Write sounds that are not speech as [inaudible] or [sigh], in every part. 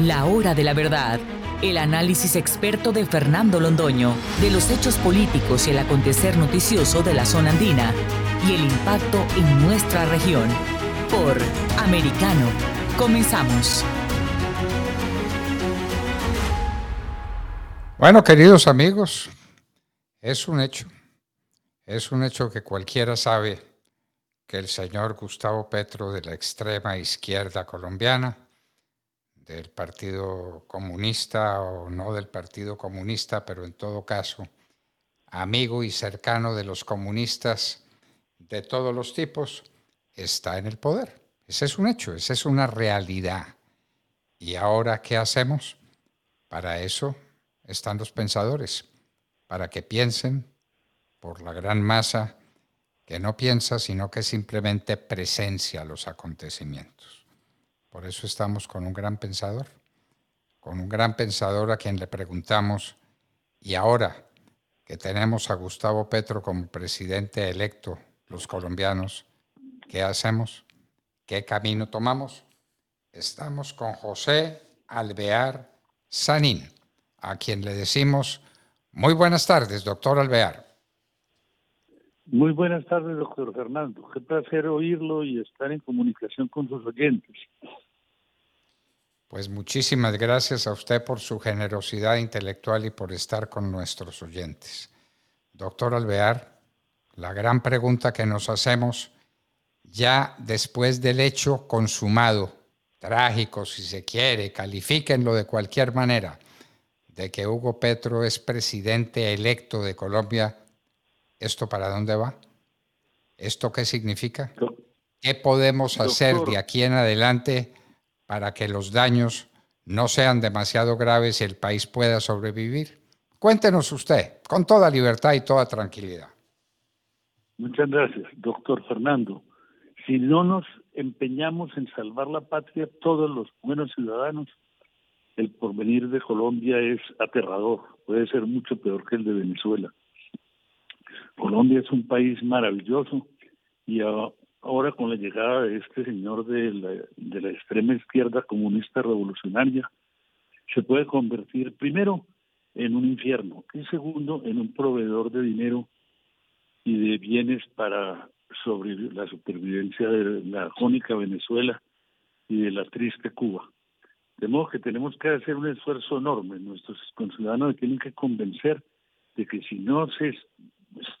La hora de la verdad. El análisis experto de Fernando Londoño de los hechos políticos y el acontecer noticioso de la zona andina y el impacto en nuestra región. Por Americano. Comenzamos. Bueno, queridos amigos, es un hecho. Es un hecho que cualquiera sabe que el señor Gustavo Petro de la extrema izquierda colombiana del Partido Comunista o no del Partido Comunista, pero en todo caso, amigo y cercano de los comunistas de todos los tipos, está en el poder. Ese es un hecho, esa es una realidad. ¿Y ahora qué hacemos? Para eso están los pensadores, para que piensen por la gran masa que no piensa, sino que simplemente presencia los acontecimientos. Por eso estamos con un gran pensador, con un gran pensador a quien le preguntamos, y ahora que tenemos a Gustavo Petro como presidente electo, los colombianos, ¿qué hacemos? ¿Qué camino tomamos? Estamos con José Alvear Sanín, a quien le decimos muy buenas tardes, doctor Alvear. Muy buenas tardes, doctor Fernando. Qué placer oírlo y estar en comunicación con sus oyentes. Pues muchísimas gracias a usted por su generosidad intelectual y por estar con nuestros oyentes. Doctor Alvear, la gran pregunta que nos hacemos ya después del hecho consumado, trágico si se quiere, califíquenlo de cualquier manera, de que Hugo Petro es presidente electo de Colombia ¿Esto para dónde va? ¿Esto qué significa? ¿Qué podemos hacer de aquí en adelante para que los daños no sean demasiado graves y el país pueda sobrevivir? Cuéntenos usted, con toda libertad y toda tranquilidad. Muchas gracias, doctor Fernando. Si no nos empeñamos en salvar la patria, todos los buenos ciudadanos, el porvenir de Colombia es aterrador, puede ser mucho peor que el de Venezuela. Colombia es un país maravilloso y ahora con la llegada de este señor de la, de la extrema izquierda comunista revolucionaria, se puede convertir primero en un infierno y segundo en un proveedor de dinero y de bienes para sobrevivir la supervivencia de la jónica Venezuela y de la triste Cuba. De modo que tenemos que hacer un esfuerzo enorme. Nuestros conciudadanos tienen que convencer de que si no se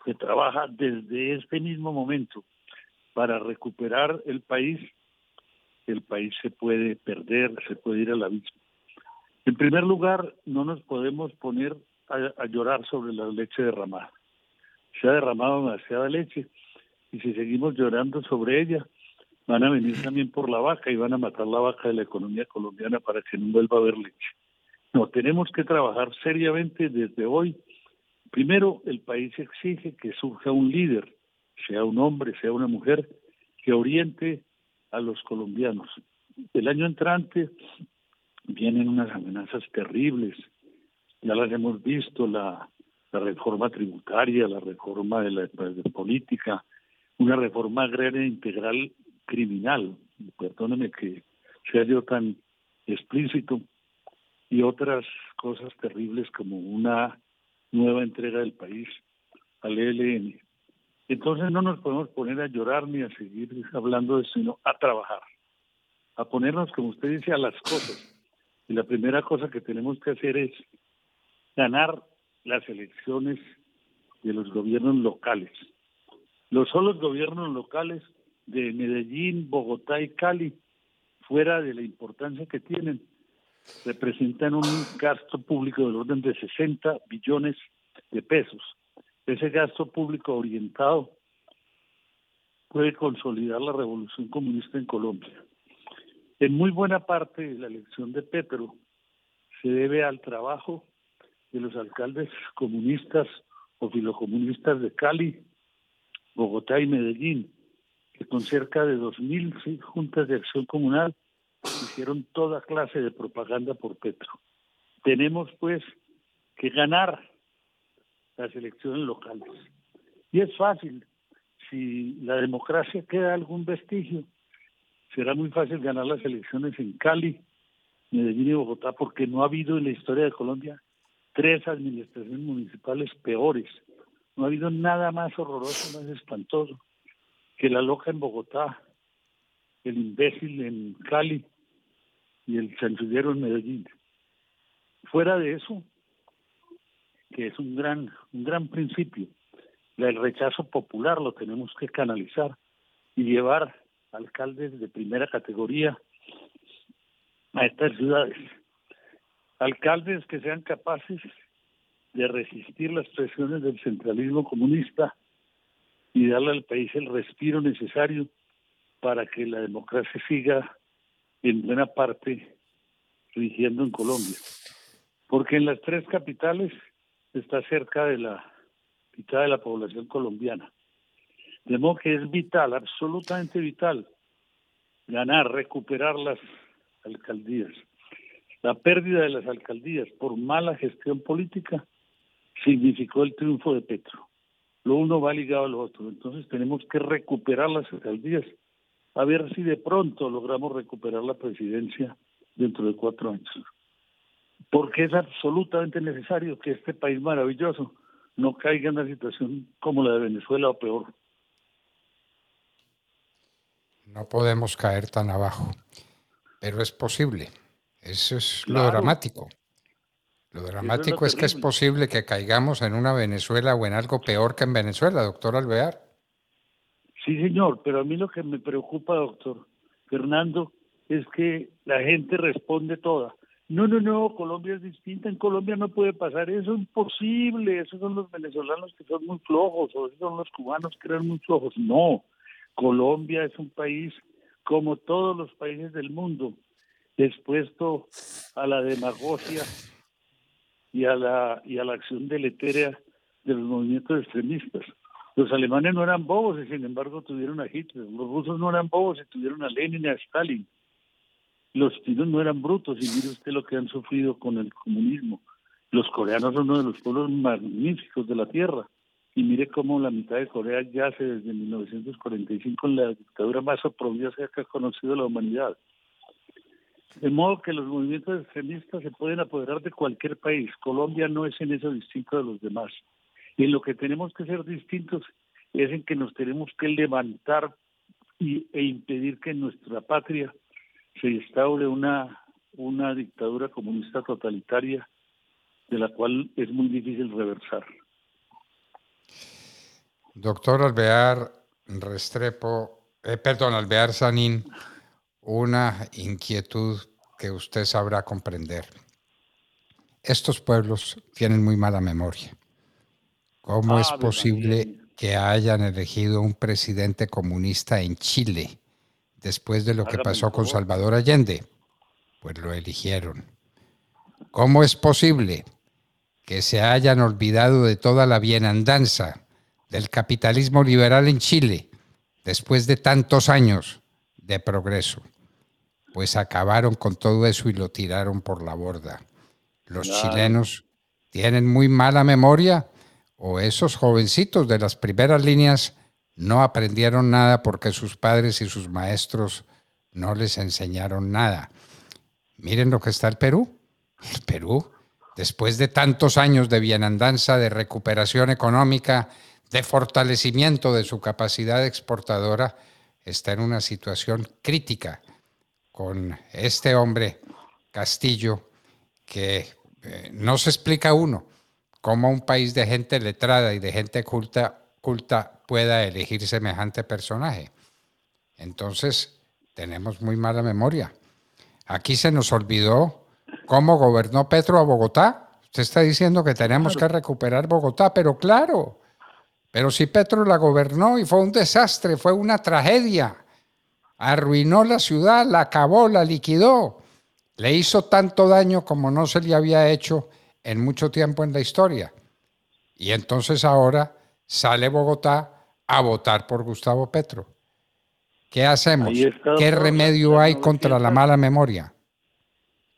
que trabaja desde este mismo momento para recuperar el país, el país se puede perder, se puede ir al abismo. En primer lugar, no nos podemos poner a, llorar sobre la leche derramada. Se ha derramado demasiada leche y si seguimos llorando sobre ella, van a venir también por la vaca y van a matar la vaca de la economía colombiana para que no vuelva a haber leche. No, tenemos que trabajar seriamente desde hoy Primero, el país exige que surja un líder, sea un hombre, sea una mujer, que oriente a los colombianos. El año entrante vienen unas amenazas terribles, ya las hemos visto, la, reforma tributaria, la reforma de la política, una reforma agraria integral criminal, perdóneme que sea yo tan explícito, y otras cosas terribles como una nueva entrega del país al ELN. Entonces no nos podemos poner a llorar ni a seguir hablando de eso, sino a trabajar, a ponernos, como usted dice, a las cosas. Y la primera cosa que tenemos que hacer es ganar las elecciones de los gobiernos locales. Los solos gobiernos locales de Medellín, Bogotá y Cali, fuera de la importancia que tienen, representan un gasto público del orden de 60 billones de pesos. Ese gasto público orientado puede consolidar la revolución comunista en Colombia. En muy buena parte de la elección de Petro se debe al trabajo de los alcaldes comunistas o filocomunistas de Cali, Bogotá y Medellín, que con cerca de 2.000 juntas de acción comunal hicieron toda clase de propaganda por Petro. Tenemos pues que ganar las elecciones locales. Y es fácil, si la democracia queda algún vestigio, será muy fácil ganar las elecciones en Cali, Medellín y Bogotá, porque no ha habido en la historia de Colombia tres administraciones municipales peores. No ha habido nada más horroroso, más espantoso que la loca en Bogotá, el imbécil en Cali y el chanchullero en Medellín. Fuera de eso, que es un gran, un gran principio, el rechazo popular lo tenemos que canalizar y llevar alcaldes de primera categoría a estas ciudades. Alcaldes que sean capaces de resistir las presiones del centralismo comunista y darle al país el respiro necesario para que la democracia siga en buena parte rigiendo en Colombia. Porque en las tres capitales está cerca de la mitad de la población colombiana. De modo que es vital, absolutamente vital, ganar, recuperar las alcaldías. La pérdida de las alcaldías por mala gestión política significó el triunfo de Petro. Lo uno va ligado a lo otro. Entonces tenemos que recuperar las alcaldías, a ver si de pronto logramos recuperar la presidencia dentro de cuatro años. Porque es absolutamente necesario que este país maravilloso no caiga en una situación como la de Venezuela o peor. No podemos caer tan abajo, pero es posible. Eso es lo dramático. Lo dramático es, que es posible que caigamos en una Venezuela o en algo peor que en Venezuela, doctor Alvear. Sí, señor, pero a mí lo que me preocupa, doctor Fernando, es que la gente responde toda. No, no, no, Colombia es distinta, en Colombia no puede pasar eso, es imposible, esos son los venezolanos que son muy flojos, o esos son los cubanos que eran muy flojos. No, Colombia es un país como todos los países del mundo, expuesto a la demagogia y a la, y a la acción deletérea de los movimientos extremistas. Los alemanes no eran bobos y sin embargo tuvieron a Hitler. Los rusos no eran bobos y tuvieron a Lenin y a Stalin. Los chinos no eran brutos y mire usted lo que han sufrido con el comunismo. Los coreanos son uno de los pueblos magníficos de la Tierra. Y mire cómo la mitad de Corea yace desde 1945 en la dictadura más oprobiosa que ha conocido la humanidad. De modo que los movimientos extremistas se pueden apoderar de cualquier país. Colombia no es en eso distinto de los demás. En lo que tenemos que ser distintos es en que nos tenemos que levantar y, e impedir que en nuestra patria se instaure una, una dictadura comunista totalitaria de la cual es muy difícil reversar. Doctor Alvear Restrepo, eh, perdón, Alvear Sanín, una inquietud que usted sabrá comprender. Estos pueblos tienen muy mala memoria. ¿Cómo ah, es posible que hayan elegido un presidente comunista en Chile después de lo que pasó con Salvador Allende? Pues lo eligieron. ¿Cómo es posible que se hayan olvidado de toda la bienandanza del capitalismo liberal en Chile después de tantos años de progreso? Pues acabaron con todo eso y lo tiraron por la borda. Los chilenos tienen muy mala memoria o esos jovencitos de las primeras líneas no aprendieron nada porque sus padres y sus maestros no les enseñaron nada. Miren lo que está el Perú. El Perú, después de tantos años de bienandanza, de recuperación económica, de fortalecimiento de su capacidad exportadora, está en una situación crítica con este hombre, Castillo, que eh, no se explica uno cómo un país de gente letrada y de gente culta culta pueda elegir semejante personaje. Entonces, tenemos muy mala memoria. Aquí se nos olvidó cómo gobernó Petro a Bogotá. Usted está diciendo que tenemos que recuperar Bogotá, pero claro, pero si Petro la gobernó y fue un desastre, fue una tragedia, arruinó la ciudad, la acabó, la liquidó, le hizo tanto daño como no se le había hecho en mucho tiempo en la historia. Y entonces ahora sale Bogotá a votar por Gustavo Petro. ¿Qué hacemos? ¿Qué remedio hay contra la mala memoria?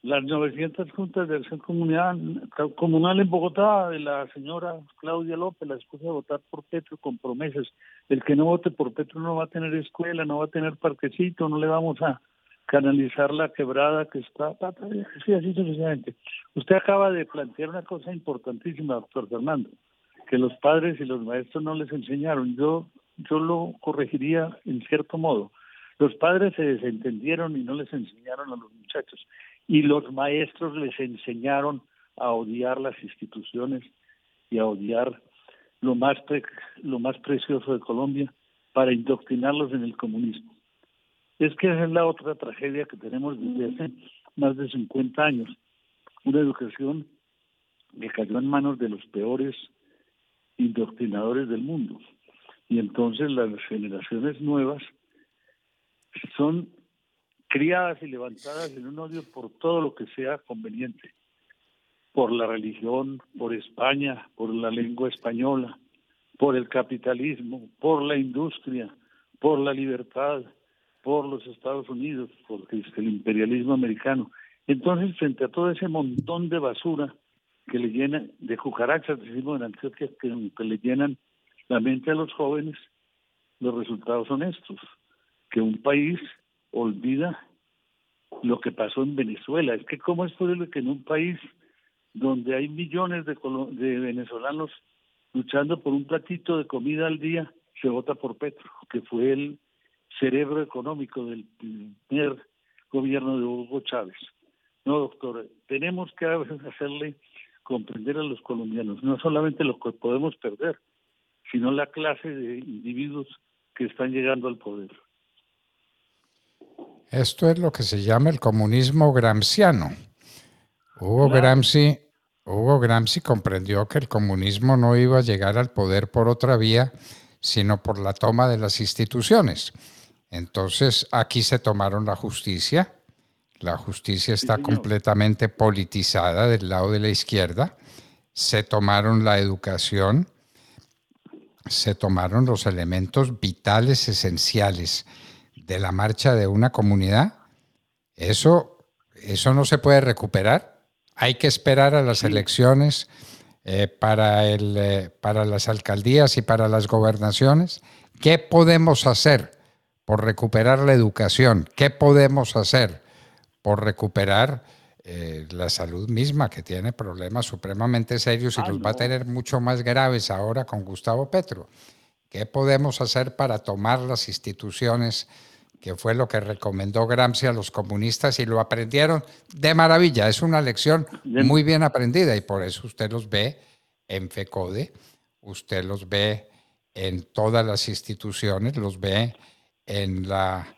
Las 900 juntas de acción comunal, comunal en Bogotá de la señora Claudia López, la esposa de votar por Petro con promesas. El que no vote por Petro no va a tener escuela, no va a tener parquecito, no le vamos a canalizar la quebrada que está, sí, así sucesivamente. Usted acaba de plantear una cosa importantísima, doctor Fernando, que los padres y los maestros no les enseñaron. Yo, yo lo corregiría en cierto modo. Los padres se desentendieron y no les enseñaron a los muchachos. Y los maestros les enseñaron a odiar las instituciones y a odiar lo más, lo más precioso de Colombia para indoctrinarlos en el comunismo. Es que esa es la otra tragedia que tenemos desde hace más de 50 años. Una educación que cayó en manos de los peores indoctrinadores del mundo. Y entonces las generaciones nuevas son criadas y levantadas en un odio por todo lo que sea conveniente, por la religión, por España, por la lengua española, por el capitalismo, por la industria, por la libertad, por los Estados Unidos, por el imperialismo americano. Entonces, frente a todo ese montón de basura que le llenan, de cucarachas, decimos en Antioquia, que, que le llenan la mente a los jóvenes, los resultados son estos, que un país olvida lo que pasó en Venezuela. Es que cómo es posible que en un país donde hay millones de, de venezolanos luchando por un platito de comida al día, se vota por Petro, que fue el cerebro económico del primer gobierno de Hugo Chávez. No, doctor, tenemos que hacerle comprender a los colombianos no solamente lo que podemos perder, sino la clase de individuos que están llegando al poder. Esto es lo que se llama el comunismo gramsciano. Hugo Gramsci, Hugo Gramsci comprendió que el comunismo no iba a llegar al poder por otra vía, sino por la toma de las instituciones. Entonces aquí se tomaron la justicia. La justicia está completamente politizada del lado de la izquierda. Se tomaron la educación. Se tomaron los elementos vitales esenciales de la marcha de una comunidad. Eso, eso no se puede recuperar. Hay que esperar a las elecciones eh, para, el, eh, para las alcaldías y para las gobernaciones. ¿Qué podemos hacer? Por recuperar la educación? ¿Qué podemos hacer por recuperar eh, la salud misma, que tiene problemas supremamente serios y los va a tener mucho más graves ahora con Gustavo Petro? ¿Qué podemos hacer para tomar las instituciones? que fue lo que recomendó Gramsci a los comunistas y lo aprendieron de maravilla. Es una lección muy bien aprendida y por eso usted los ve en FECODE, usted los ve en todas las instituciones, los ve en la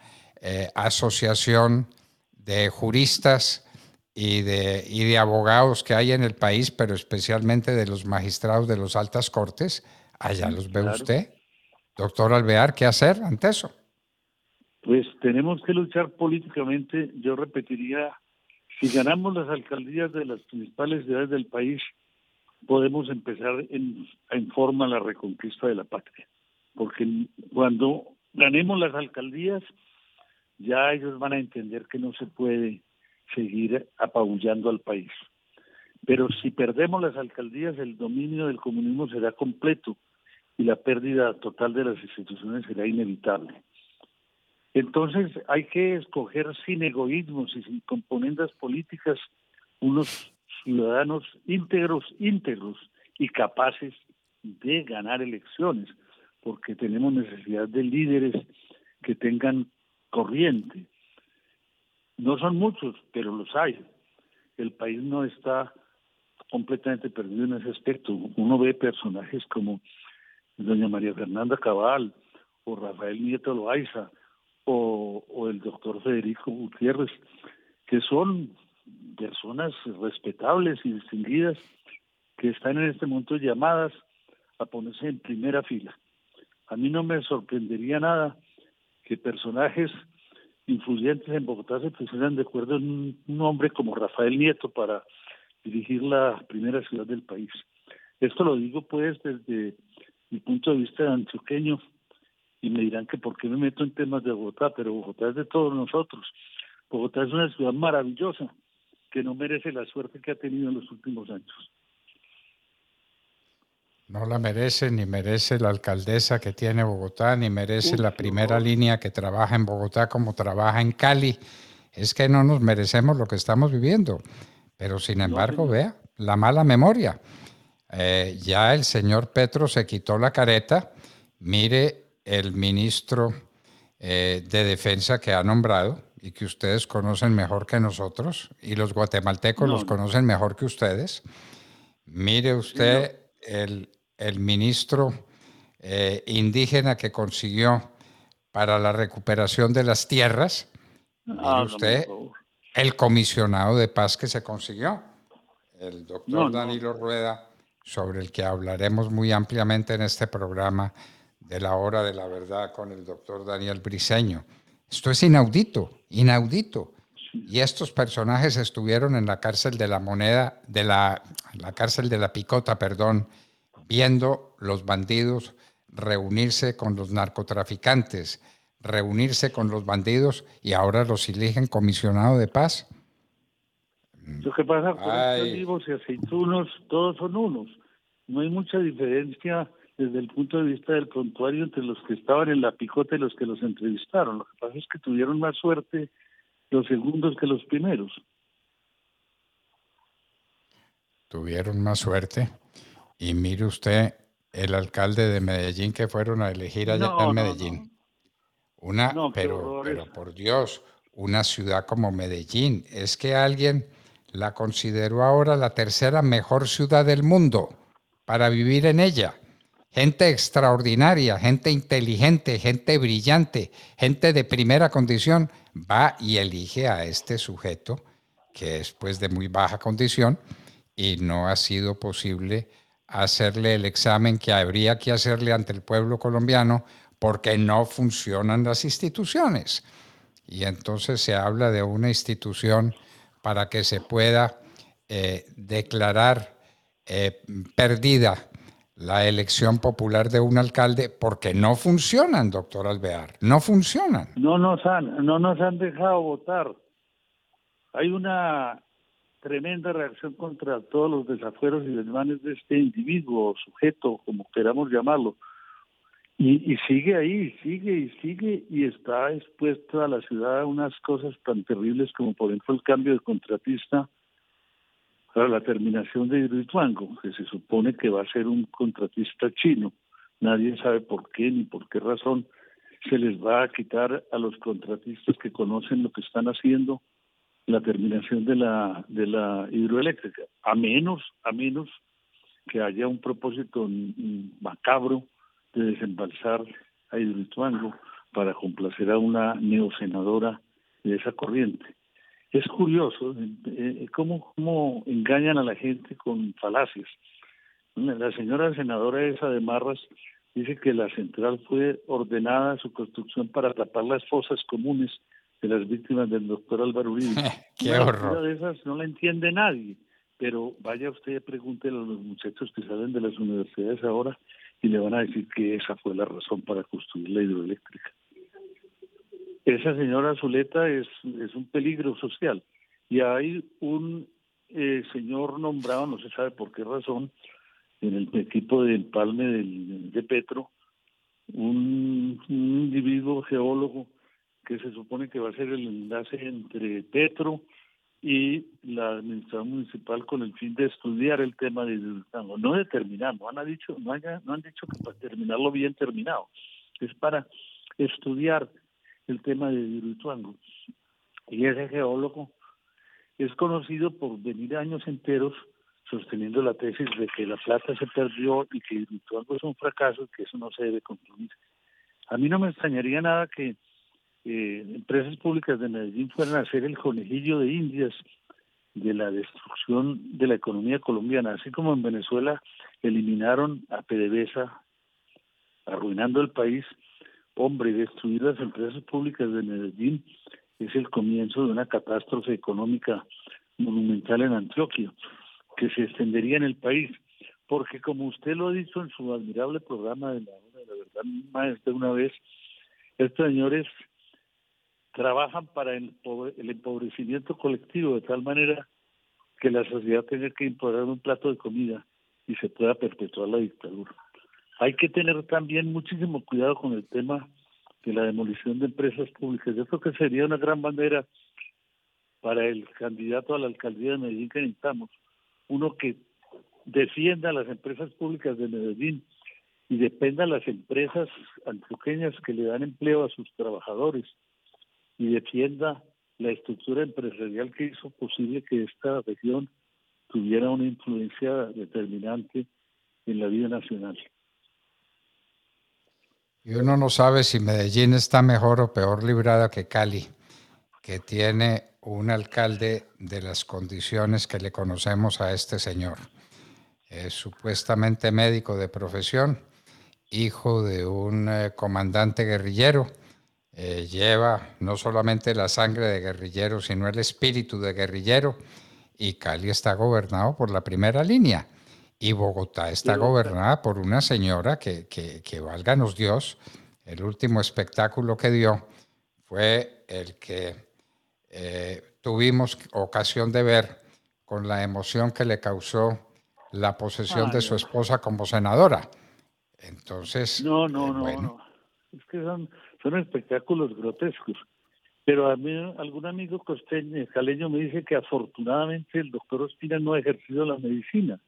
eh, Asociación de Juristas y de, y de abogados que hay en el país, pero especialmente de los magistrados de las altas cortes. Allá los ve usted. Doctor Alvear, ¿qué hacer ante eso? Pues tenemos que luchar políticamente. Yo repetiría, si ganamos las alcaldías de las principales ciudades del país, podemos empezar en, en forma la reconquista de la patria. Porque cuando ganemos las alcaldías, ya ellos van a entender que no se puede seguir apabullando al país. Pero si perdemos las alcaldías, el dominio del comunismo será completo y la pérdida total de las instituciones será inevitable. Entonces hay que escoger sin egoísmos y sin componendas políticas unos ciudadanos íntegros, íntegros y capaces de ganar elecciones porque tenemos necesidad de líderes que tengan corriente. No son muchos, pero los hay. El país no está completamente perdido en ese aspecto. Uno ve personajes como doña María Fernanda Cabal o Rafael Nieto Loaiza o, el doctor Federico Gutiérrez, que son personas respetables y distinguidas que están en este momento llamadas a ponerse en primera fila a mí no me sorprendería nada que personajes influyentes en Bogotá se pusieran de acuerdo en un, hombre como Rafael Nieto para dirigir la primera ciudad del país. Esto lo digo pues desde mi punto de vista antioqueño y me dirán que por qué me meto en temas de Bogotá, pero Bogotá es de todos nosotros. Bogotá es una ciudad maravillosa que no merece la suerte que ha tenido en los últimos años. No la merece, ni merece la alcaldesa que tiene Bogotá, ni merece la primera línea que trabaja en Bogotá como trabaja en Cali, es que no nos merecemos lo que estamos viviendo. Pero sin embargo, vea, la mala memoria. Eh, ya el señor Petro se quitó la careta. Mire el ministro eh, de Defensa que ha nombrado y que ustedes conocen mejor que nosotros y los guatemaltecos los conocen mejor que ustedes. Mire usted el, el, ministro eh, indígena que consiguió para la recuperación de las tierras. Ah, usted el comisionado de paz que se consiguió, el doctor Danilo Rueda, sobre el que hablaremos muy ampliamente en este programa de la hora de la verdad con el doctor Daniel Briseño. Esto es inaudito, inaudito. Y estos personajes estuvieron en la cárcel de la moneda, de la, la cárcel de la picota, perdón, viendo los bandidos reunirse con los narcotraficantes, reunirse con los bandidos y ahora los eligen comisionado de paz. Lo que pasa con los vivos y aceitunos, todos son unos. No hay mucha diferencia desde el punto de vista del prontuario entre los que estaban en la picota y los que los entrevistaron. Lo que pasa es que tuvieron más suerte los segundos que los primeros. Tuvieron más suerte. Y mire usted el alcalde de Medellín que fueron a elegir allá en Medellín. Una, pero, pero por Dios, una ciudad como Medellín, es que alguien la consideró ahora la tercera mejor ciudad del mundo para vivir en ella. Gente extraordinaria, gente inteligente, gente brillante, gente de primera condición, va y elige a este sujeto que es pues de muy baja condición y no ha sido posible hacerle el examen que habría que hacerle ante el pueblo colombiano porque no funcionan las instituciones. Y entonces se habla de una institución para que se pueda eh, declarar eh, perdida la elección popular de un alcalde porque no funcionan, doctor Alvear, no funcionan. No nos han, no nos han dejado votar. Hay una tremenda reacción contra todos los desafueros y desmanes de este individuo o sujeto, como queramos llamarlo, y, sigue ahí, sigue y sigue y está expuesto a la ciudad a unas cosas tan terribles como por ejemplo el cambio de contratista para la terminación de Hidroituango, que se supone que va a ser un contratista chino. Nadie sabe por qué ni por qué razón se les va a quitar a los contratistas que conocen lo que están haciendo la terminación de la de la hidroeléctrica, a menos a menos que haya un propósito macabro de desembalsar a Hidroituango para complacer a una neosenadora de esa corriente. Es curioso eh, eh, cómo, cómo engañan a la gente con falacias. La señora senadora esa de Marras dice que la central fue ordenada su construcción para tapar las fosas comunes de las víctimas del doctor Álvaro Uribe. [laughs] ¡Qué horror! de esas no la entiende nadie, pero vaya usted y pregúntele a los muchachos que salen de las universidades ahora y le van a decir que esa fue la razón para construir la hidroeléctrica. Esa señora Zuleta es, es un peligro social y hay un eh, señor nombrado, no se sabe por qué razón, en el equipo de empalme del, de Petro, un, un individuo geólogo que se supone que va a ser el enlace entre Petro y la administración municipal con el fin de estudiar el tema de Hidroituango. No determinar, no han dicho, no, no han dicho que para terminarlo bien terminado, es para estudiar el tema de Hidroituango. Y ese geólogo es conocido por venir años enteros sosteniendo la tesis de que la plata se perdió y que Hidroituango es un fracaso y que eso no se debe concluir. A mí no me extrañaría nada que eh, empresas públicas de Medellín fueran a ser el conejillo de indias de la destrucción de la economía colombiana, así como en Venezuela eliminaron a PDVSA, arruinando el país, hombre, destruir las empresas públicas de Medellín es el comienzo de una catástrofe económica monumental en Antioquia, que se extendería en el país, porque como usted lo ha dicho en su admirable programa de la, verdad más de una vez, estos señores trabajan para el, empobrecimiento colectivo de tal manera que la sociedad tenga que imponer un plato de comida y se pueda perpetuar la dictadura. Hay que tener también muchísimo cuidado con el tema de la demolición de empresas públicas. Yo creo que sería una gran bandera para el candidato a la alcaldía de Medellín que necesitamos, uno que defienda a las empresas públicas de Medellín y dependa a las empresas antioqueñas que le dan empleo a sus trabajadores y defienda la estructura empresarial que hizo posible que esta región tuviera una influencia determinante en la vida nacional. Y uno no sabe si Medellín está mejor o peor librada que Cali, que tiene un alcalde de las condiciones que le conocemos a este señor. Es supuestamente médico de profesión, hijo de un eh, comandante guerrillero. Eh, lleva no solamente la sangre de guerrillero, sino el espíritu de guerrillero. Y Cali está gobernado por la primera línea. Y Bogotá está gobernada por una señora que, que, que, válganos Dios, el último espectáculo que dio fue el que eh, tuvimos ocasión de ver con la emoción que le causó la posesión de su esposa como senadora. Entonces. No, no, eh, no, no. Es que son, son espectáculos grotescos. Pero a mí algún amigo costeño, caleño, me dice que afortunadamente el doctor Ospina no ha ejercido la medicina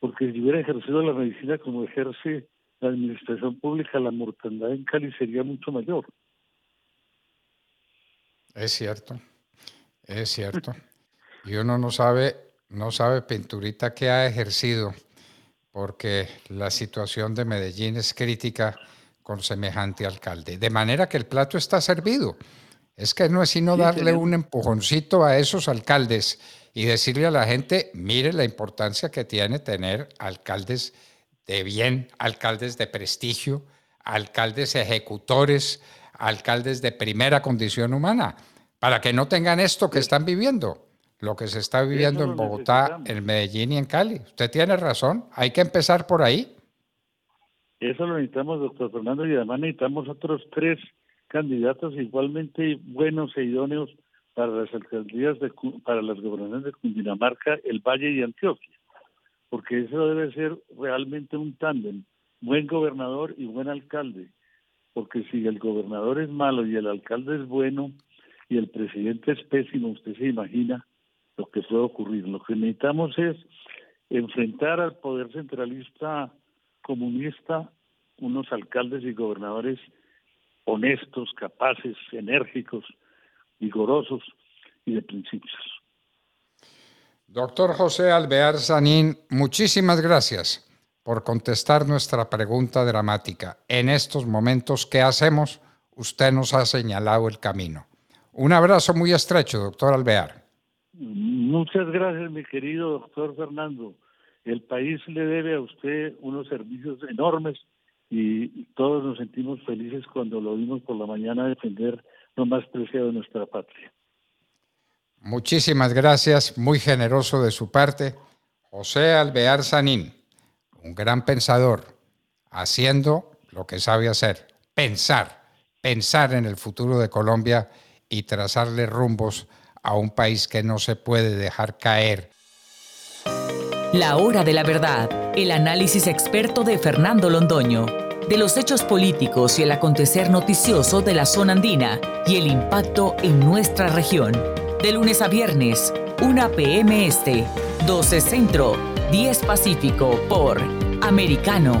porque si hubiera ejercido la medicina como ejerce la administración pública, la mortandad en Cali sería mucho mayor. Es cierto, es cierto. Y uno no sabe, no sabe pinturita que ha ejercido, porque la situación de Medellín es crítica con semejante alcalde. De manera que el plato está servido. Es que no es sino darle un empujoncito a esos alcaldes y decirle a la gente, mire la importancia que tiene tener alcaldes de bien, alcaldes de prestigio, alcaldes ejecutores, alcaldes de primera condición humana, para que no tengan esto que están viviendo, lo que se está viviendo en Bogotá, en Medellín y en Cali. Usted tiene razón, hay que empezar por ahí. Eso lo necesitamos, doctor Fernando, y además necesitamos otros tres candidatos igualmente buenos e idóneos para las alcaldías, de, para las gobernaciones de Cundinamarca, el Valle y Antioquia, porque eso debe ser realmente un tándem, buen gobernador y buen alcalde, porque si el gobernador es malo y el alcalde es bueno y el presidente es pésimo, usted se imagina lo que puede ocurrir. Lo que necesitamos es enfrentar al poder centralista comunista unos alcaldes y gobernadores honestos, capaces, enérgicos, vigorosos y de principios. Doctor José Alvear Sanín, muchísimas gracias por contestar nuestra pregunta dramática. En estos momentos, ¿qué hacemos? Usted nos ha señalado el camino. Un abrazo muy estrecho, doctor Alvear. Muchas gracias, mi querido doctor Fernando. El país le debe a usted unos servicios enormes y todos nos sentimos felices cuando lo vimos por la mañana defender lo más preciado de nuestra patria. Muchísimas gracias, muy generoso de su parte. José Alvear Sanín, un gran pensador, haciendo lo que sabe hacer, pensar, pensar en el futuro de Colombia y trazarle rumbos a un país que no se puede dejar caer. La hora de la verdad, el análisis experto de Fernando Londoño de los hechos políticos y el acontecer noticioso de la zona andina y el impacto en nuestra región. De lunes a viernes, 1 p.m. Este, 12 Centro, 10 Pacífico por Americano.